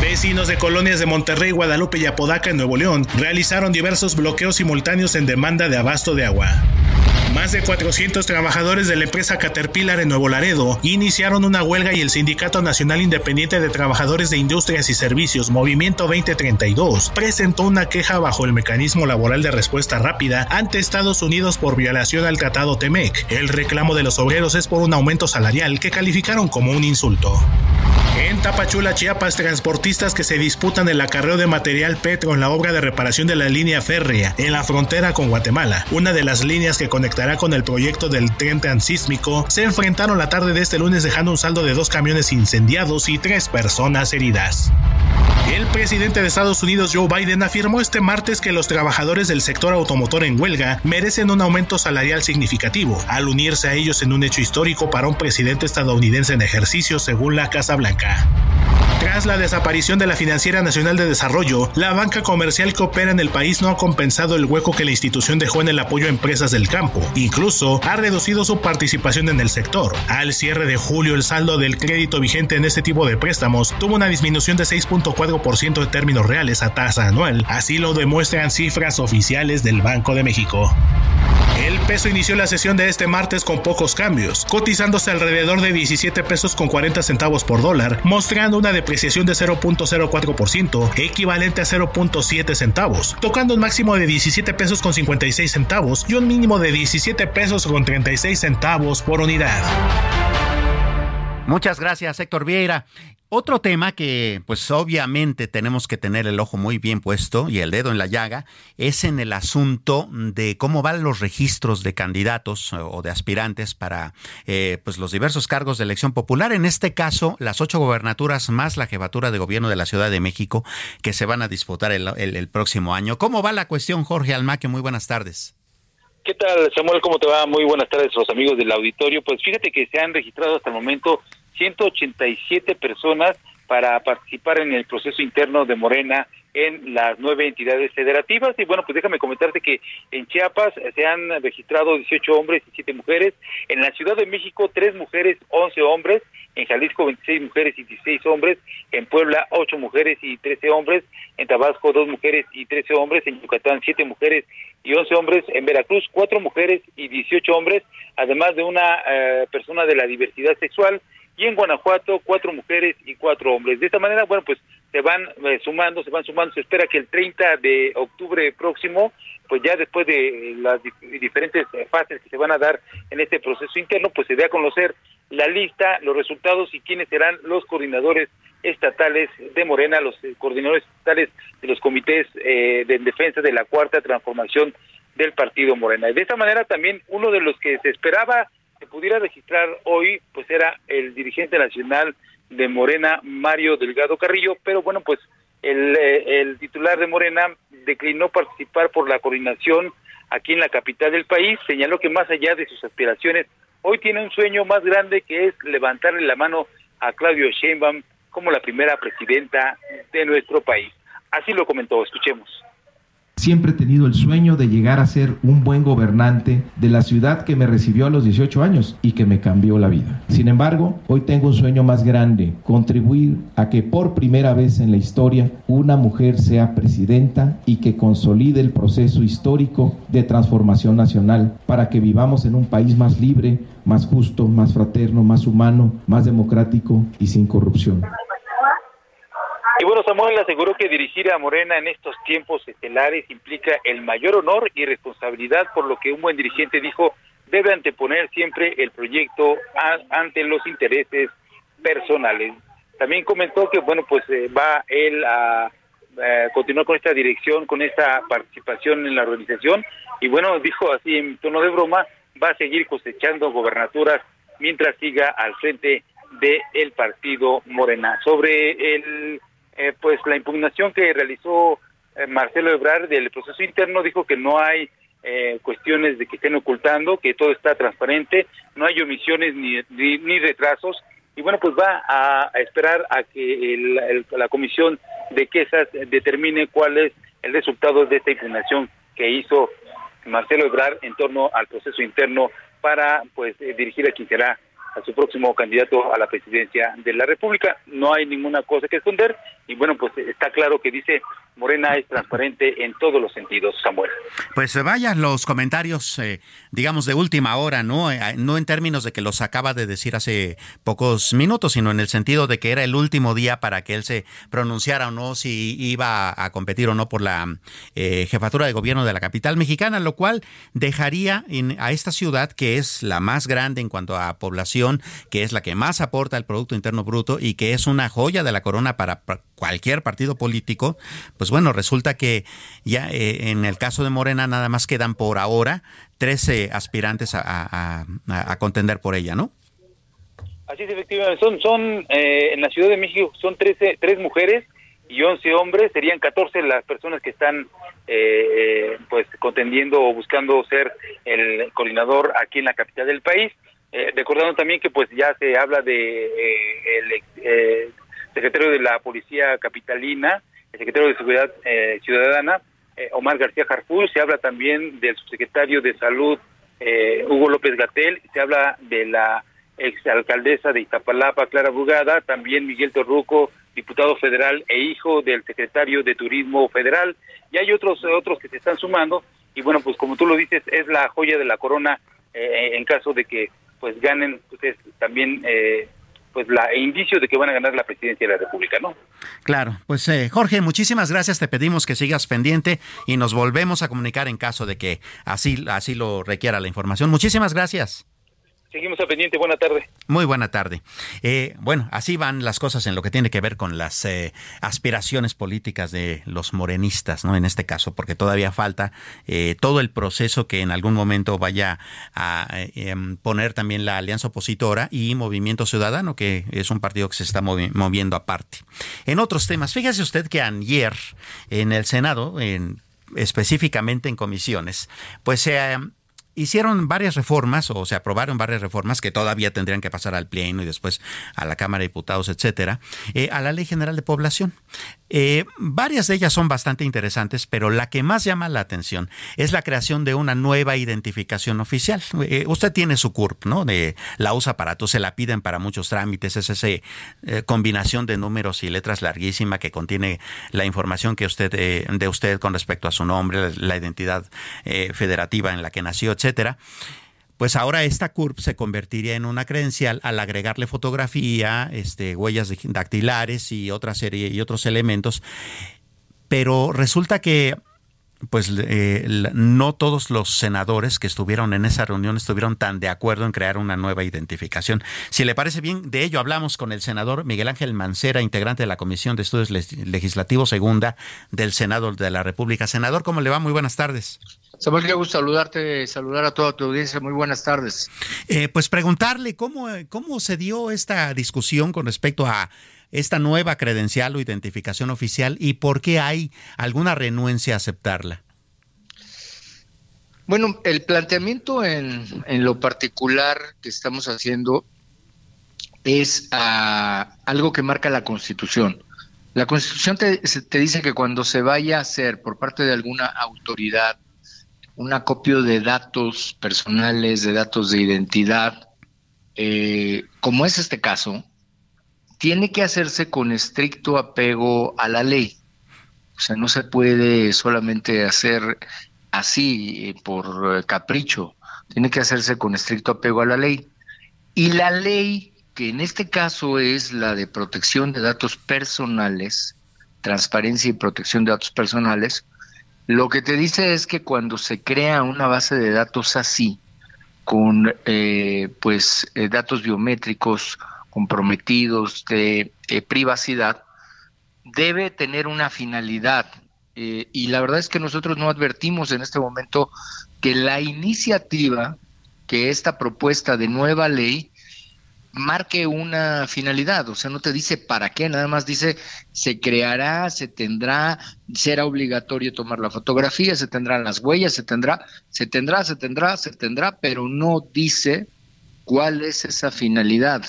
Vecinos de colonias de Monterrey, Guadalupe y Apodaca en Nuevo León realizaron diversos bloqueos simultáneos en demanda de abasto de agua. Más de 400 trabajadores de la empresa Caterpillar en Nuevo Laredo iniciaron una huelga y el Sindicato Nacional Independiente de Trabajadores de Industrias y Servicios, Movimiento 2032, presentó una queja bajo el mecanismo laboral de respuesta rápida ante Estados Unidos por violación al Tratado TEMEC. El reclamo de los obreros es por un aumento salarial que calificaron como un insulto. En Tapachula, Chiapas, transportistas que se disputan el acarreo de material petro en la obra de reparación de la línea férrea en la frontera con Guatemala, una de las líneas que conectará con el proyecto del tren transísmico, se enfrentaron la tarde de este lunes dejando un saldo de dos camiones incendiados y tres personas heridas. El presidente de Estados Unidos Joe Biden afirmó este martes que los trabajadores del sector automotor en huelga merecen un aumento salarial significativo, al unirse a ellos en un hecho histórico para un presidente estadounidense en ejercicio según la Casa Blanca. Tras la desaparición de la Financiera Nacional de Desarrollo, la banca comercial que opera en el país no ha compensado el hueco que la institución dejó en el apoyo a empresas del campo. Incluso ha reducido su participación en el sector. Al cierre de julio, el saldo del crédito vigente en este tipo de préstamos tuvo una disminución de 6.4% de términos reales a tasa anual. Así lo demuestran cifras oficiales del Banco de México. El peso inició la sesión de este martes con pocos cambios, cotizándose alrededor de 17 pesos con 40 centavos por dólar, mostrando una depreciación de 0.04%, equivalente a 0.7 centavos, tocando un máximo de 17 pesos con 56 centavos y un mínimo de 17 pesos con 36 centavos por unidad. Muchas gracias, Héctor Vieira. Otro tema que pues obviamente tenemos que tener el ojo muy bien puesto y el dedo en la llaga es en el asunto de cómo van los registros de candidatos o de aspirantes para eh, pues los diversos cargos de elección popular. En este caso, las ocho gobernaturas más la jefatura de gobierno de la Ciudad de México que se van a disputar el, el- próximo año. ¿Cómo va la cuestión, Jorge Almaque? Muy buenas tardes. ¿Qué tal, Samuel? ¿Cómo te va? Muy buenas tardes los amigos del auditorio. Pues fíjate que se han registrado hasta el momento 187 personas para participar en el proceso interno de Morena en las nueve entidades federativas. Y bueno, pues déjame comentarte que en Chiapas se han registrado 18 hombres y 7 mujeres. En la Ciudad de México, 3 mujeres, 11 hombres. En Jalisco, 26 mujeres y 16 hombres. En Puebla, 8 mujeres y 13 hombres. En Tabasco, 2 mujeres y 13 hombres. En Yucatán, 7 mujeres y 11 hombres. En Veracruz, 4 mujeres y 18 hombres. Además de una eh, persona de la diversidad sexual y en Guanajuato cuatro mujeres y cuatro hombres. De esta manera, bueno, pues se van eh, sumando, se van sumando. Se espera que el 30 de octubre próximo, pues ya después de las dif- diferentes fases que se van a dar en este proceso interno, pues se dé a conocer la lista, los resultados y quiénes serán los coordinadores estatales de Morena, los eh, coordinadores estatales de los comités eh, de defensa de la cuarta transformación del partido Morena. Y de esta manera también uno de los que se esperaba se pudiera registrar hoy, pues era el dirigente nacional de Morena, Mario Delgado Carrillo, pero bueno, pues el, eh, el titular de Morena declinó participar por la coordinación aquí en la capital del país, señaló que más allá de sus aspiraciones, hoy tiene un sueño más grande que es levantarle la mano a Claudio Sheinbaum como la primera presidenta de nuestro país. Así lo comentó, escuchemos. Siempre he tenido el sueño de llegar a ser un buen gobernante de la ciudad que me recibió a los 18 años y que me cambió la vida. Sin embargo, hoy tengo un sueño más grande, contribuir a que por primera vez en la historia una mujer sea presidenta y que consolide el proceso histórico de transformación nacional para que vivamos en un país más libre, más justo, más fraterno, más humano, más democrático y sin corrupción. Y bueno, Samuel aseguró que dirigir a Morena en estos tiempos estelares implica el mayor honor y responsabilidad, por lo que un buen dirigente dijo debe anteponer siempre el proyecto a- ante los intereses personales. También comentó que, bueno, pues eh, va él a eh, continuar con esta dirección, con esta participación en la organización, y bueno, dijo así en tono de broma, va a seguir cosechando gobernaturas mientras siga al frente del partido Morena. Sobre el eh, pues la impugnación que realizó eh, Marcelo Ebrard del proceso interno dijo que no hay eh, cuestiones de que estén ocultando, que todo está transparente, no hay omisiones ni, ni, ni retrasos y bueno pues va a, esperar a que el- la comisión de quejas determine cuál es el resultado de esta impugnación que hizo Marcelo Ebrard en torno al proceso interno para pues eh, dirigir a quien será a su próximo candidato a la presidencia de la República. No hay ninguna cosa que esconder y bueno, pues está claro que dice Morena es transparente en todos los sentidos, Samuel. Pues eh, vaya los comentarios, eh, digamos, de última hora, ¿no? Eh, no en términos de que los acaba de decir hace pocos minutos, sino en el sentido de que era el último día para que él se pronunciara o no si iba a competir o no por la jefatura de gobierno de la capital mexicana, lo cual dejaría a esta ciudad, que es la más grande en cuanto a población, que es la que más aporta al Producto Interno Bruto y que es una joya de la corona para cualquier partido político, pues bueno, resulta que ya eh, en el caso de Morena nada más quedan por ahora 13 aspirantes a, contender por ella, ¿no? Así es, efectivamente. Son, son eh, en la Ciudad de México son 13, tres mujeres y 11 hombres, serían 14 las personas que están eh, pues contendiendo o buscando ser el coordinador aquí en la capital del país. recordando también que pues ya se habla de el secretario de la Policía Capitalina, el secretario de Seguridad eh, Ciudadana, eh, Omar García Jarful, se habla también del subsecretario de Salud, eh, Hugo López Gatel, se habla de la exalcaldesa de Iztapalapa, Clara Bugada, también Miguel Torruco, diputado federal e hijo del secretario de Turismo Federal, y hay otros otros que se están sumando, y bueno, pues como tú lo dices, es la joya de la corona en caso de que pues ganen pues también eh, pues la indicio de que van a ganar la presidencia de la República, ¿no? Claro, pues eh, Jorge, muchísimas gracias, te pedimos que sigas pendiente y nos volvemos a comunicar en caso de que así así lo requiera la información. Muchísimas gracias. Seguimos a pendiente. Buena tarde. Muy buena tarde. Eh, bueno, así van las cosas en lo que tiene que ver con las eh, aspiraciones políticas de los morenistas, ¿no? En este caso, porque todavía falta eh, todo el proceso que en algún momento vaya a em, poner también la alianza opositora y Movimiento Ciudadano, que es un partido que se está moviendo aparte. En otros temas, fíjese usted que ayer en el Senado, en, específicamente en comisiones, pues se hicieron varias reformas o se aprobaron varias reformas que todavía tendrían que pasar al Pleno y después a la Cámara de Diputados, etcétera, eh, a la Ley General de Población. Eh, varias de ellas son bastante interesantes, pero la que más llama la atención es la creación de una nueva identificación oficial. Eh, usted tiene su CURP, ¿no? De, la usa para todo, se la piden para muchos trámites, es esa combinación de números y letras larguísima que contiene la información que usted de usted con respecto a su nombre, la, identidad federativa en la que nació, etcétera, pues ahora esta CURP se convertiría en una credencial al agregarle fotografía, este, huellas dactilares y otra serie y otros elementos. Pero resulta que pues eh, no todos los senadores que estuvieron en esa reunión estuvieron tan de acuerdo en crear una nueva identificación. Si le parece bien, de ello hablamos con el senador Miguel Ángel Mancera, integrante de la Comisión de Estudios Legislativos Segunda del Senado de la República. Senador, ¿cómo le va? Muy buenas tardes. Samuel, qué gusto saludarte, saludar a toda tu audiencia. Muy buenas tardes. Eh, pues preguntarle cómo, cómo se dio esta discusión con respecto a esta nueva credencial o identificación oficial y por qué hay alguna renuencia a aceptarla? Bueno, el planteamiento en, lo particular que estamos haciendo es ah, algo que marca la Constitución. La Constitución te, te, dice que cuando se vaya a hacer por parte de alguna autoridad un acopio de datos personales, de datos de identidad, eh, como es este caso, tiene que hacerse con estricto apego a la ley. O sea, no se puede solamente hacer así eh, por eh, capricho, tiene que hacerse con estricto apego a la ley. Y la ley, que en este caso es la de protección de datos personales, transparencia y protección de datos personales, lo que te dice es que cuando se crea una base de datos así, con eh, pues datos biométricos comprometidos de eh, privacidad, debe tener una finalidad. Eh, y la verdad es que nosotros no advertimos en este momento que la iniciativa, que esta propuesta de nueva ley, marque una finalidad, o sea, no te dice para qué, nada más dice se creará, se tendrá, será obligatorio tomar la fotografía, se tendrán las huellas, se tendrá, se tendrá, se tendrá, se tendrá, pero no dice cuál es esa finalidad.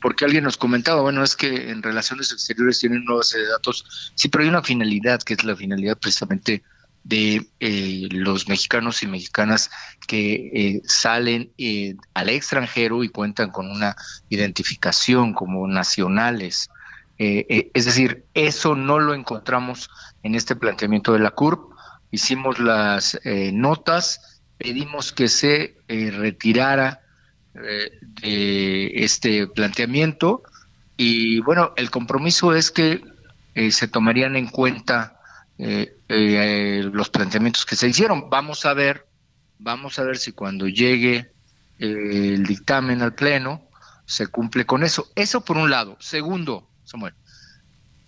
Porque alguien nos comentaba, bueno, es que en relaciones exteriores tienen base de datos, sí, pero hay una finalidad, que es la finalidad precisamente de eh, los mexicanos y mexicanas que eh, salen eh, al extranjero y cuentan con una identificación como nacionales. Eh, es decir, eso no lo encontramos en este planteamiento de la CURP. Hicimos las notas, pedimos que se retirara de este planteamiento y bueno, el compromiso es que se tomarían en cuenta los planteamientos que se hicieron. Vamos a ver, vamos a ver si cuando llegue el dictamen al Pleno se cumple con eso. Eso por un lado. Segundo, Samuel,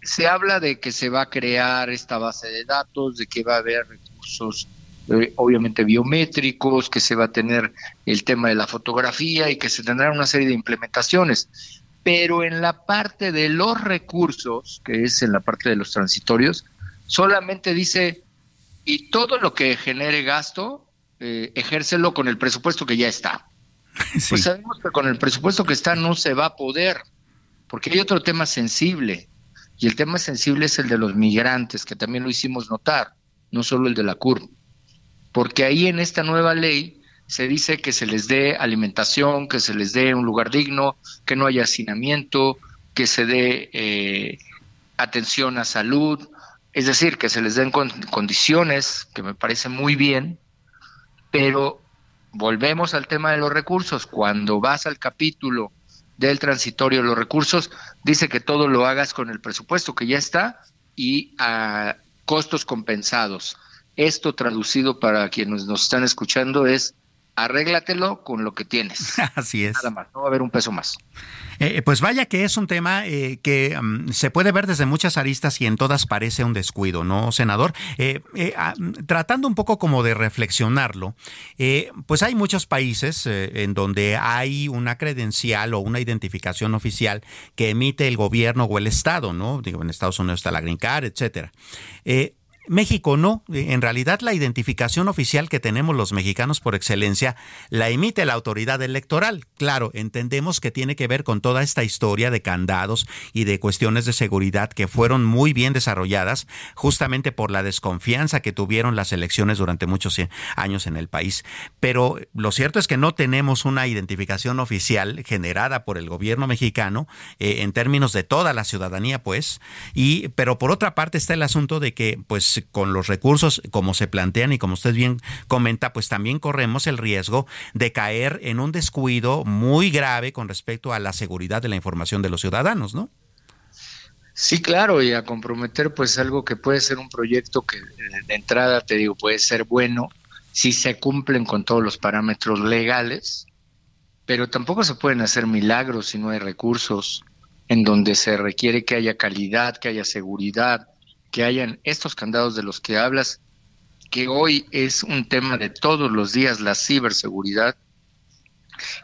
se habla de que se va a crear esta base de datos, de que va a haber recursos eh, obviamente biométricos, que se va a tener el tema de la fotografía y que se tendrán una serie de implementaciones. Pero en la parte de los recursos, que es en la parte de los transitorios, solamente dice, y todo lo que genere gasto, eh, ejércelo con el presupuesto que ya está. Pues sabemos que con el presupuesto que está no se va a poder, porque hay otro tema sensible, y el tema sensible es el de los migrantes, que también lo hicimos notar, no solo el de la CUR, porque ahí en esta nueva ley se dice que se les dé alimentación, que se les dé un lugar digno, que no haya hacinamiento, que se dé eh, atención a salud, es decir, que se les den condiciones, que me parece muy bien, pero volvemos al tema de los recursos. Cuando vas al capítulo del transitorio de los recursos, dice que todo lo hagas con el presupuesto que ya está y a costos compensados. Esto traducido para quienes nos están escuchando es arréglatelo con lo que tienes. Así es. Nada más, no va a haber un peso más. Eh, pues vaya que es un tema eh, que mm, se puede ver desde muchas aristas y en todas parece un descuido, ¿no, senador? Eh, ah, tratando un poco como de reflexionarlo, pues hay muchos países en donde hay una credencial o una identificación oficial que emite el gobierno o el Estado, ¿no? Digo, en Estados Unidos está la Green Card, etcétera. México no. En realidad la identificación oficial que tenemos los mexicanos por excelencia la emite la autoridad electoral. Claro, entendemos que tiene que ver con toda esta historia de candados y de cuestiones de seguridad que fueron muy bien desarrolladas justamente por la desconfianza que tuvieron las elecciones durante muchos años en el país. Pero lo cierto es que no tenemos una identificación oficial generada por el gobierno mexicano eh, en términos de toda la ciudadanía, pues. Y pero por otra parte está el asunto de que pues con los recursos como se plantean y como usted bien comenta, pues también corremos el riesgo de caer en un descuido muy grave con respecto a la seguridad de la información de los ciudadanos, ¿no? Sí, claro, y a comprometer pues algo que puede ser un proyecto que de entrada te digo puede ser bueno si se cumplen con todos los parámetros legales, pero tampoco se pueden hacer milagros si no hay recursos en donde se requiere que haya calidad, que haya seguridad, que hayan estos candados de los que hablas, que hoy es un tema de todos los días, la ciberseguridad,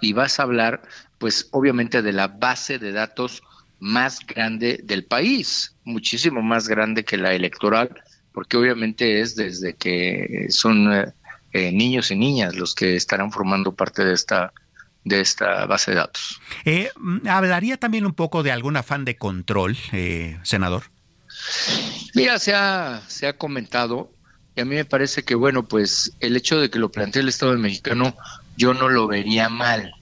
y vas a hablar, pues obviamente, de la base de datos más grande del país, muchísimo más grande que la electoral, porque obviamente es desde que son eh, eh, niños y niñas los que estarán formando parte de esta de esta base de datos. Eh, ¿Hablaría también un poco de algún afán de control, senador? Mira, se ha, se ha comentado y a mí me parece que, bueno, pues el hecho de que lo plantee el Estado mexicano, yo no lo vería mal.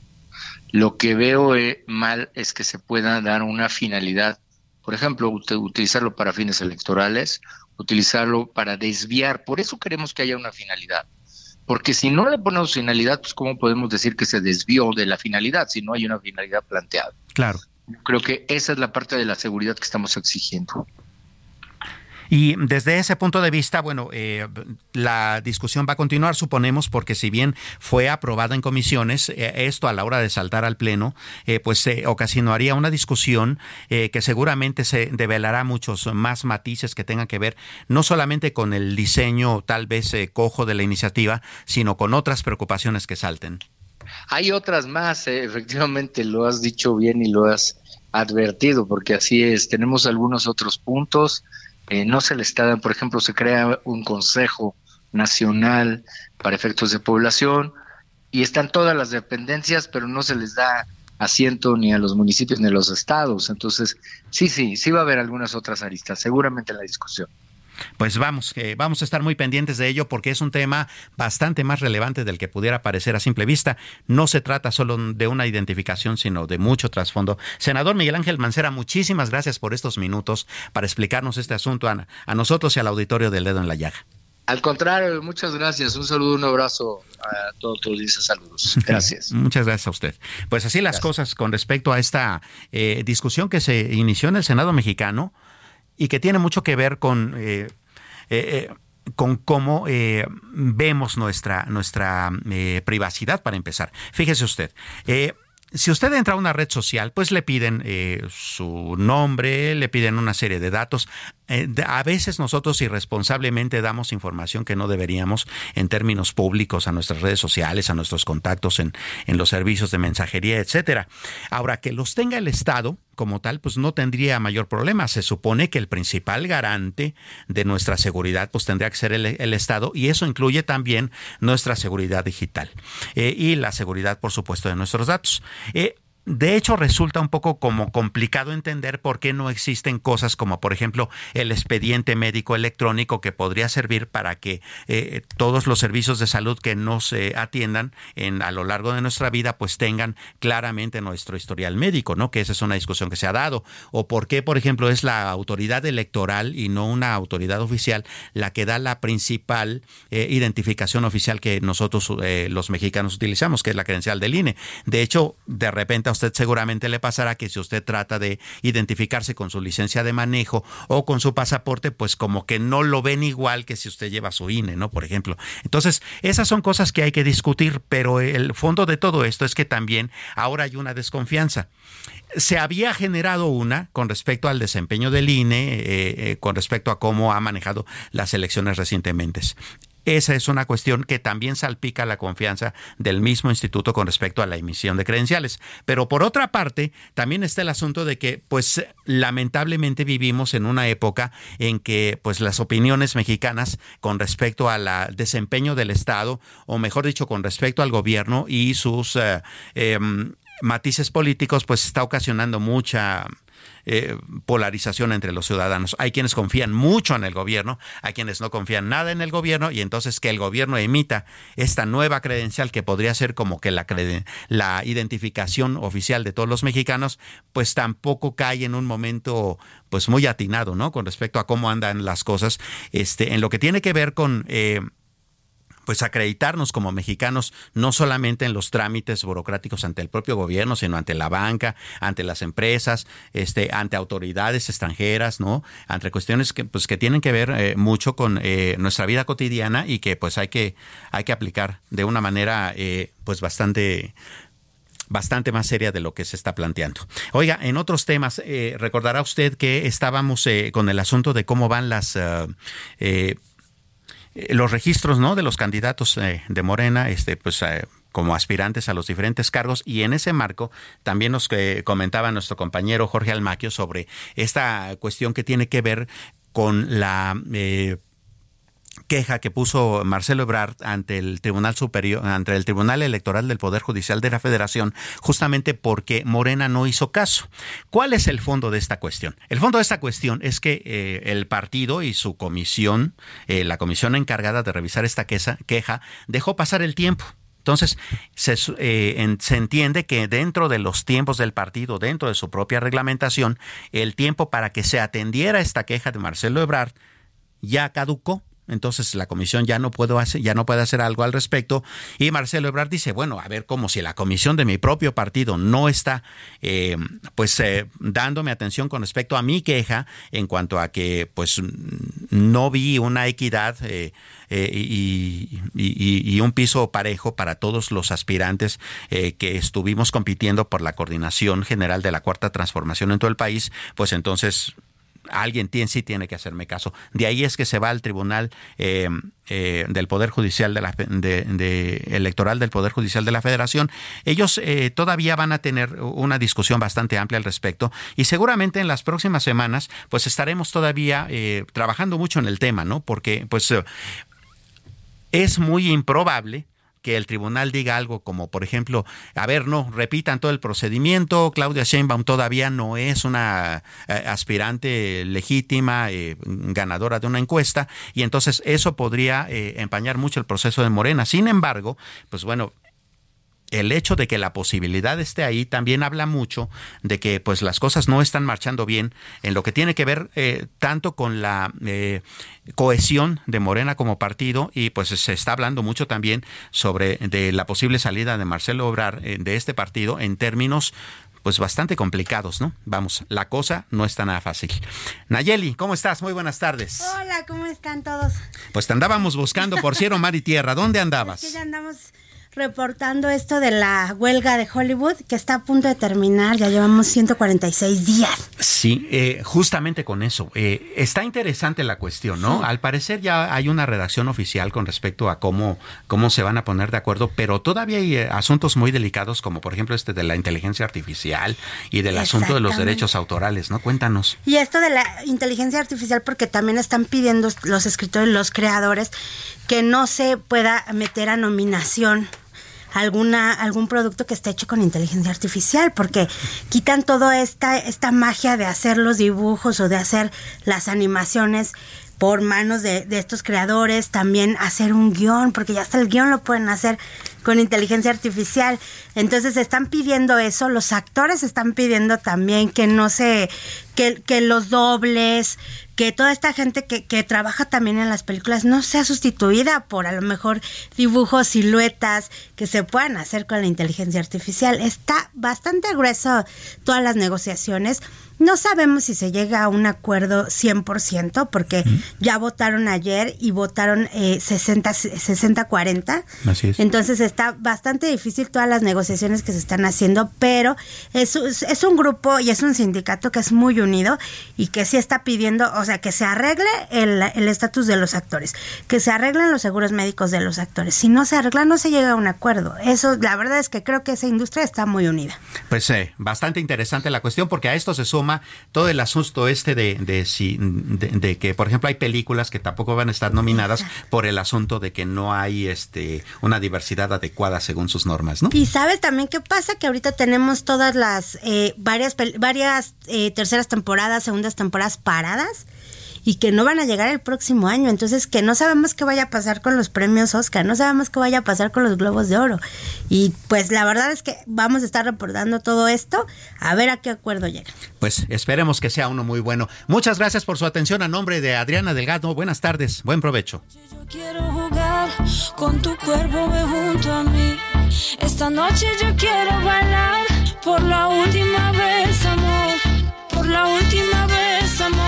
Lo que veo eh, mal es que se pueda dar una finalidad, por ejemplo, utilizarlo para fines electorales, utilizarlo para desviar. Por eso queremos que haya una finalidad. Porque si no le ponemos finalidad, pues ¿cómo podemos decir que se desvió de la finalidad si no hay una finalidad planteada? Claro. Creo que esa es la parte de la seguridad que estamos exigiendo. Y desde ese punto de vista, bueno, eh, la discusión va a continuar, suponemos, porque si bien fue aprobada en comisiones, eh, esto a la hora de saltar al Pleno, eh, pues se ocasionaría una discusión que seguramente se develará muchos más matices que tengan que ver no solamente con el diseño tal vez cojo de la iniciativa, sino con otras preocupaciones que salten. Hay otras más, efectivamente, lo has dicho bien y lo has advertido, porque así es, tenemos algunos otros puntos eh, no se le está por ejemplo, se crea un consejo nacional para efectos de población y están todas las dependencias, pero no se les da asiento ni a los municipios ni a los estados. Entonces, sí, sí, sí va a haber algunas otras aristas, seguramente en la discusión. Pues vamos, vamos a estar muy pendientes de ello porque es un tema bastante más relevante del que pudiera parecer a simple vista. No se trata solo de una identificación, sino de mucho trasfondo. Senador Miguel Ángel Mancera, muchísimas gracias por estos minutos para explicarnos este asunto a, a nosotros y al auditorio del dedo en la llaga. Al contrario, muchas gracias. Un saludo, un abrazo a todos tus dices saludos. Gracias. Muchas gracias a usted. Pues así las cosas con respecto a esta eh, discusión que se inició en el Senado mexicano y que tiene mucho que ver con... Eh, eh, con cómo vemos nuestra, nuestra privacidad, para empezar. Fíjese usted, si usted entra a una red social, pues le piden su nombre, le piden una serie de datos. Eh, a veces nosotros irresponsablemente damos información que no deberíamos en términos públicos a nuestras redes sociales, a nuestros contactos en, en los servicios de mensajería, etcétera. Ahora, que los tenga el Estado como tal, pues no tendría mayor problema. Se supone que el principal garante de nuestra seguridad, pues tendría que ser el, Estado, y eso incluye también nuestra seguridad digital eh, y la seguridad, por supuesto, de nuestros datos. Eh, de hecho, resulta un poco como complicado entender por qué no existen cosas como, por ejemplo, el expediente médico electrónico que podría servir para que eh, todos los servicios de salud que nos atiendan en, a lo largo de nuestra vida, pues tengan claramente nuestro historial médico, ¿no? Que esa es una discusión que se ha dado. O por qué, por ejemplo, es la autoridad electoral y no una autoridad oficial la que da la principal eh, identificación oficial que nosotros eh, los mexicanos utilizamos, que es la credencial del INE. De hecho, de repente usted seguramente le pasará que si usted trata de identificarse con su licencia de manejo o con su pasaporte, pues como que no lo ven igual que si usted lleva su INE, ¿no? Por ejemplo. Entonces, esas son cosas que hay que discutir, pero el fondo de todo esto es que también ahora hay una desconfianza se había generado una con respecto al desempeño del INE, eh, eh, con respecto a cómo ha manejado las elecciones recientemente. Esa es una cuestión que también salpica la confianza del mismo instituto con respecto a la emisión de credenciales. Pero por otra parte, también está el asunto de que, pues, lamentablemente vivimos en una época en que, pues, las opiniones mexicanas con respecto al desempeño del Estado, o mejor dicho, con respecto al gobierno y sus eh, em, matices políticos, pues está ocasionando mucha eh, polarización entre los ciudadanos. Hay quienes confían mucho en el gobierno, hay quienes no confían nada en el gobierno y entonces que el gobierno emita esta nueva credencial que podría ser como que la, la identificación oficial de todos los mexicanos, pues tampoco cae en un momento pues muy atinado, ¿no? Con respecto a cómo andan las cosas, este, en lo que tiene que ver con eh, pues acreditarnos como mexicanos no solamente en los trámites burocráticos ante el propio gobierno, sino ante la banca, ante las empresas, este, ante autoridades extranjeras, ¿no? Ante cuestiones que, pues, que tienen que ver eh, mucho con eh, nuestra vida cotidiana y que pues hay que, hay que aplicar de una manera eh, pues bastante bastante más seria de lo que se está planteando. Oiga, en otros temas, recordará usted que estábamos con el asunto de cómo van las eh, los registros ¿no? de los candidatos eh, de Morena, este, pues eh, como aspirantes a los diferentes cargos y en ese marco también nos comentaba nuestro compañero Jorge Almaquio sobre esta cuestión que tiene que ver con la queja que puso Marcelo Ebrard ante el Tribunal Superior, ante el Tribunal Electoral del Poder Judicial de la Federación, justamente porque Morena no hizo caso. ¿Cuál es el fondo de esta cuestión? El fondo de esta cuestión es que eh, el partido y su comisión, eh, la comisión encargada de revisar esta queja, dejó pasar el tiempo. Entonces, se, eh, se, entiende que dentro de los tiempos del partido, dentro de su propia reglamentación, el tiempo para que se atendiera esta queja de Marcelo Ebrard ya caducó entonces la comisión ya no puedo hacer, ya no puede hacer algo al respecto. Y Marcelo Ebrard dice, bueno, a ver, como si la comisión de mi propio partido no está eh, pues eh, dándome atención con respecto a mi queja en cuanto a que pues no vi una equidad eh, y, y, un piso parejo para todos los aspirantes que estuvimos compitiendo por la coordinación general de la cuarta transformación en todo el país, pues entonces alguien tiene, sí tiene que hacerme caso. De ahí es que se va al Tribunal eh, eh, del Poder Judicial de la Electoral del Poder Judicial de la Federación. Ellos eh, todavía van a tener una discusión bastante amplia al respecto y seguramente en las próximas semanas pues estaremos todavía trabajando mucho en el tema, ¿no? Porque pues es muy improbable que el tribunal diga algo como, por ejemplo, a ver, no, repitan todo el procedimiento, Claudia Sheinbaum todavía no es una eh, aspirante legítima, eh, ganadora de una encuesta, y entonces eso podría eh, empañar mucho el proceso de Morena. Sin embargo, pues bueno, el hecho de que la posibilidad esté ahí también habla mucho de que pues las cosas no están marchando bien en lo que tiene que ver eh, tanto con la eh, cohesión de Morena como partido y pues se está hablando mucho también sobre de la posible salida de Marcelo Obrar eh, de este partido en términos pues bastante complicados, ¿no? Vamos, la cosa no está nada fácil. Nayeli, ¿cómo estás? Muy buenas tardes. Hola, ¿cómo están todos? Pues te andábamos buscando por cielo, mar y tierra. ¿Dónde andabas? Es que ya andamos reportando esto de la huelga de Hollywood que está a punto de terminar. Ya llevamos 146 días. Sí, eh, justamente con eso. Eh, está interesante la cuestión, ¿no? Al parecer ya hay una redacción oficial con respecto a cómo, cómo se van a poner de acuerdo, pero todavía hay eh, asuntos muy delicados como por ejemplo este de la inteligencia artificial y del asunto de los derechos autorales, ¿no? Cuéntanos. Y esto de la inteligencia artificial, porque también están pidiendo los escritores, los creadores, que no se pueda meter a nominación alguna algún producto que esté hecho con inteligencia artificial porque quitan toda esta esta magia de hacer los dibujos o de hacer las animaciones por manos de, de estos creadores, también hacer un guion, porque ya hasta el guion lo pueden hacer con inteligencia artificial. Entonces están pidiendo eso, los actores están pidiendo también que no se, que, que los dobles, que toda esta gente que, que trabaja también en las películas no sea sustituida por a lo mejor dibujos, siluetas que se puedan hacer con la inteligencia artificial. Está bastante grueso todas las negociaciones. No sabemos si se llega a un acuerdo 100%, porque ya votaron ayer y votaron eh, 60 60-40. Así es. Entonces está bastante difícil todas las negociaciones que se están haciendo, pero es, es un grupo y es un sindicato que es muy unido y que sí está pidiendo, o sea, que se arregle el el estatus de los actores, que se arreglen los seguros médicos de los actores. Si no se arregla, no se llega a un acuerdo. Eso, la verdad es que creo que esa industria está muy unida. Pues eh, bastante interesante la cuestión porque a esto se suma todo el asunto este de, de, si, de, de que, por ejemplo, hay películas que tampoco van a estar nominadas por el asunto de que no hay este una diversidad adecuada según sus normas, ¿no? Y sabes también qué pasa que ahorita tenemos todas las eh, varias varias eh, terceras temporadas, segundas temporadas paradas y que no van a llegar el próximo año, entonces que no sabemos qué vaya a pasar con los premios Oscar, no sabemos qué vaya a pasar con los Globos de Oro. Y pues la verdad es que vamos a estar reportando todo esto a ver a qué acuerdo llega. Pues esperemos que sea uno muy bueno. Muchas gracias por su atención a nombre de Adriana Delgado. Buenas tardes, buen provecho. Quiero jugar con tu cuerpo, junto a mí. Esta noche yo quiero bailar por la última vez, amor. Por la última vez, amor.